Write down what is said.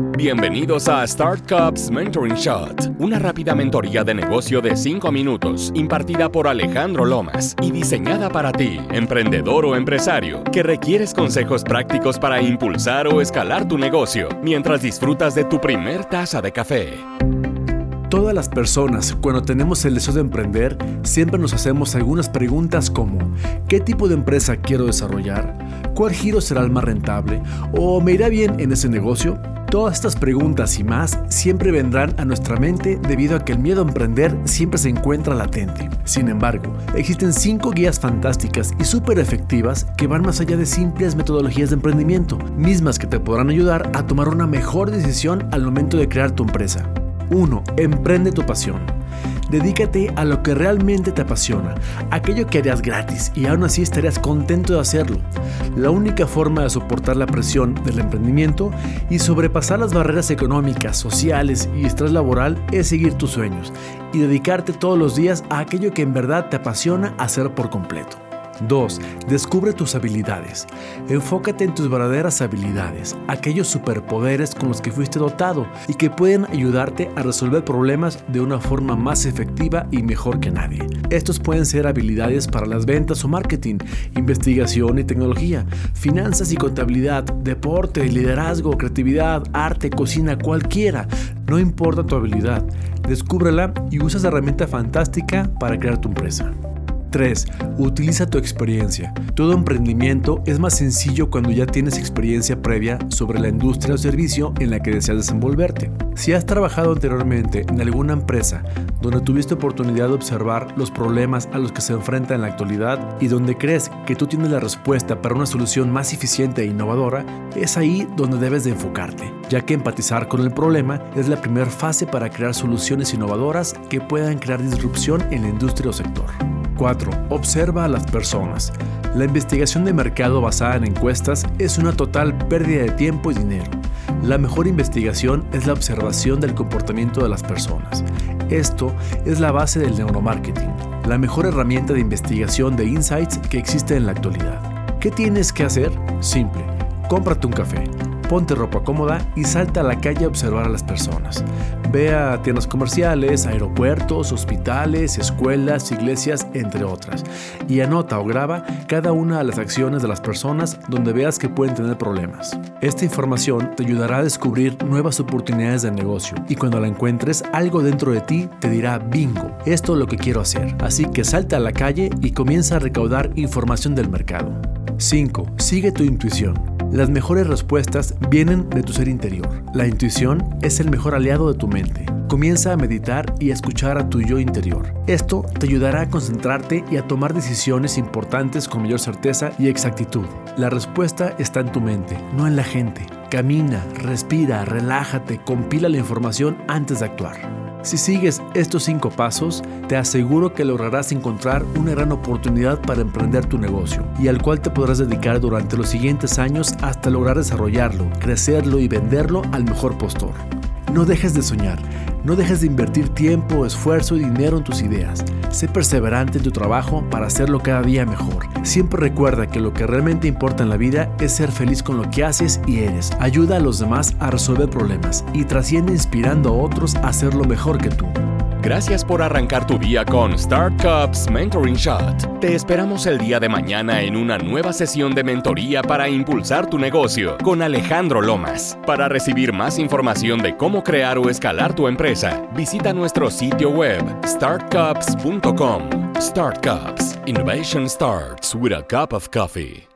Bienvenidos a Start Cups Mentoring Shot, una rápida mentoría de negocio de 5 minutos impartida por Alejandro Lomas y diseñada para ti, emprendedor o empresario, que requieres consejos prácticos para impulsar o escalar tu negocio mientras disfrutas de tu primer taza de café. Todas las personas, cuando tenemos el deseo de emprender, siempre nos hacemos algunas preguntas como ¿qué tipo de empresa quiero desarrollar? ¿Cuál giro será el más rentable? ¿O me irá bien en ese negocio? Todas estas preguntas y más siempre vendrán a nuestra mente debido a que el miedo a emprender siempre se encuentra latente. Sin embargo, existen cinco guías fantásticas y súper efectivas que van más allá de simples metodologías de emprendimiento, mismas que te podrán ayudar a tomar una mejor decisión al momento de crear tu empresa. 1. Emprende tu pasión. Dedícate a lo que realmente te apasiona, aquello que harías gratis y aún así estarías contento de hacerlo. La única forma de soportar la presión del emprendimiento y sobrepasar las barreras económicas, sociales y estrés laboral es seguir tus sueños y dedicarte todos los días a aquello que en verdad te apasiona hacer por completo. 2. Descubre tus habilidades. Enfócate en tus verdaderas habilidades, aquellos superpoderes con los que fuiste dotado y que pueden ayudarte a resolver problemas de una forma más efectiva y mejor que nadie. Estos pueden ser habilidades para las ventas o marketing, investigación y tecnología, finanzas y contabilidad, deporte, liderazgo, creatividad, arte, cocina, cualquiera. No importa tu habilidad, descúbrela y usa esa herramienta fantástica para crear tu empresa. 3. Utiliza tu experiencia. Todo emprendimiento es más sencillo cuando ya tienes experiencia previa sobre la industria o servicio en la que deseas desenvolverte. Si has trabajado anteriormente en alguna empresa donde tuviste oportunidad de observar los problemas a los que se enfrenta en la actualidad y donde crees que tú tienes la respuesta para una solución más eficiente e innovadora, es ahí donde debes de enfocarte, ya que empatizar con el problema es la primera fase para crear soluciones innovadoras que puedan crear disrupción en la industria o sector. 4. Observa a las personas. La investigación de mercado basada en encuestas es una total pérdida de tiempo y dinero. La mejor investigación es la observación del comportamiento de las personas. Esto es la base del neuromarketing, la mejor herramienta de investigación de insights que existe en la actualidad. ¿Qué tienes que hacer? Simple. Cómprate un café ponte ropa cómoda y salta a la calle a observar a las personas. Ve a tiendas comerciales, aeropuertos, hospitales, escuelas, iglesias, entre otras. Y anota o graba cada una de las acciones de las personas donde veas que pueden tener problemas. Esta información te ayudará a descubrir nuevas oportunidades de negocio y cuando la encuentres, algo dentro de ti te dirá bingo, esto es lo que quiero hacer. Así que salta a la calle y comienza a recaudar información del mercado. 5. Sigue tu intuición. Las mejores respuestas vienen de tu ser interior. La intuición es el mejor aliado de tu mente. Comienza a meditar y a escuchar a tu yo interior. Esto te ayudará a concentrarte y a tomar decisiones importantes con mayor certeza y exactitud. La respuesta está en tu mente, no en la gente. Camina, respira, relájate, compila la información antes de actuar. Si sigues estos cinco pasos, te aseguro que lograrás encontrar una gran oportunidad para emprender tu negocio y al cual te podrás dedicar durante los siguientes años hasta lograr desarrollarlo, crecerlo y venderlo al mejor postor. No dejes de soñar, no dejes de invertir tiempo, esfuerzo y dinero en tus ideas. Sé perseverante en tu trabajo para hacerlo cada día mejor. Siempre recuerda que lo que realmente importa en la vida es ser feliz con lo que haces y eres. Ayuda a los demás a resolver problemas y trasciende inspirando a otros a hacerlo mejor que tú. Gracias por arrancar tu día con Startups Mentoring Shot. Te esperamos el día de mañana en una nueva sesión de mentoría para impulsar tu negocio con Alejandro Lomas. Para recibir más información de cómo crear o escalar tu empresa, visita nuestro sitio web startcups.com. Startups. Innovation starts with a cup of coffee.